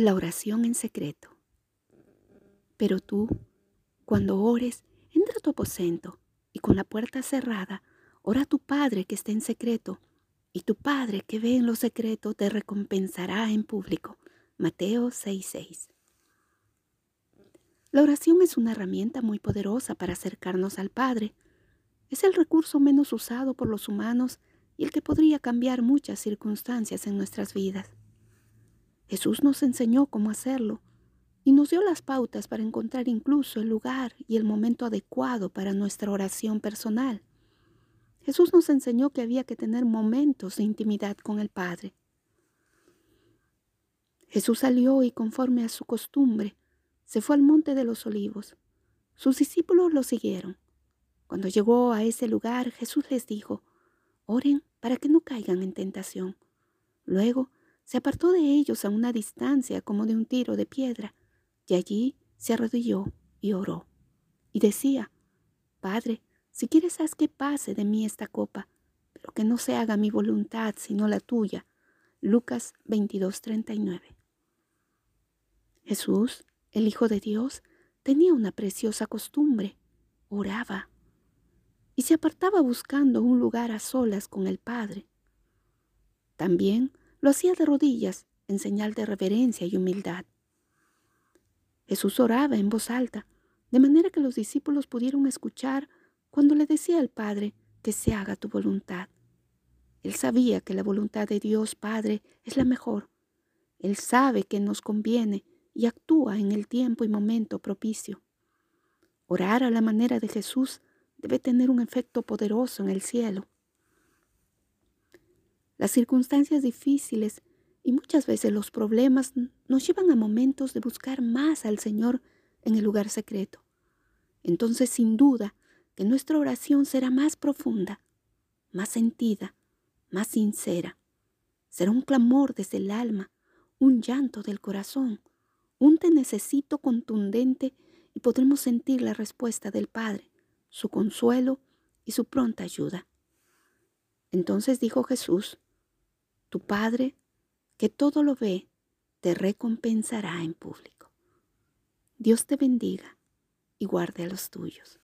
La oración en secreto. Pero tú, cuando ores, entra a tu aposento y con la puerta cerrada, ora a tu Padre que está en secreto, y tu Padre que ve en lo secreto te recompensará en público. Mateo 6:6. La oración es una herramienta muy poderosa para acercarnos al Padre. Es el recurso menos usado por los humanos y el que podría cambiar muchas circunstancias en nuestras vidas. Jesús nos enseñó cómo hacerlo y nos dio las pautas para encontrar incluso el lugar y el momento adecuado para nuestra oración personal. Jesús nos enseñó que había que tener momentos de intimidad con el Padre. Jesús salió y conforme a su costumbre, se fue al monte de los olivos. Sus discípulos lo siguieron. Cuando llegó a ese lugar, Jesús les dijo, oren para que no caigan en tentación. Luego se apartó de ellos a una distancia como de un tiro de piedra, y allí se arrodilló y oró. Y decía, Padre, si quieres haz que pase de mí esta copa, pero que no se haga mi voluntad sino la tuya. Lucas 22:39. Jesús, el Hijo de Dios, tenía una preciosa costumbre, oraba, y se apartaba buscando un lugar a solas con el Padre. También lo hacía de rodillas en señal de reverencia y humildad. Jesús oraba en voz alta, de manera que los discípulos pudieron escuchar cuando le decía al Padre que se haga tu voluntad. Él sabía que la voluntad de Dios Padre es la mejor. Él sabe que nos conviene y actúa en el tiempo y momento propicio. Orar a la manera de Jesús debe tener un efecto poderoso en el cielo. Las circunstancias difíciles y muchas veces los problemas nos llevan a momentos de buscar más al Señor en el lugar secreto. Entonces, sin duda, que nuestra oración será más profunda, más sentida, más sincera. Será un clamor desde el alma, un llanto del corazón, un te necesito contundente y podremos sentir la respuesta del Padre, su consuelo y su pronta ayuda. Entonces dijo Jesús, tu Padre, que todo lo ve, te recompensará en público. Dios te bendiga y guarde a los tuyos.